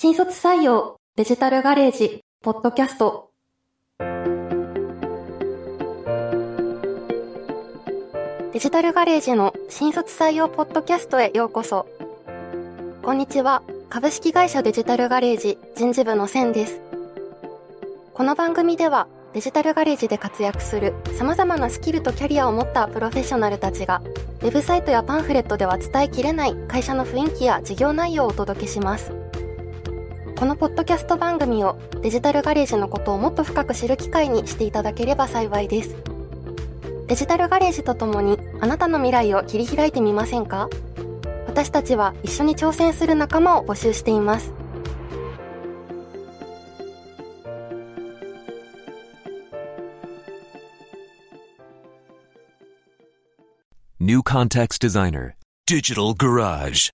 新卒採用デジタルガレージポッドキャスト。デジタルガレージの新卒採用ポッドキャストへようこそ。こんにちは。株式会社デジタルガレージ人事部のセンです。この番組ではデジタルガレージで活躍する様々なスキルとキャリアを持ったプロフェッショナルたちがウェブサイトやパンフレットでは伝えきれない会社の雰囲気や事業内容をお届けします。このポッドキャスト番組をデジタルガレージのことをもっと深く知る機会にしていただければ幸いです。デジタルガレージとともにあなたの未来を切り開いてみませんか？私たちは一緒に挑戦する仲間を募集しています。New Context Designer Digital Garage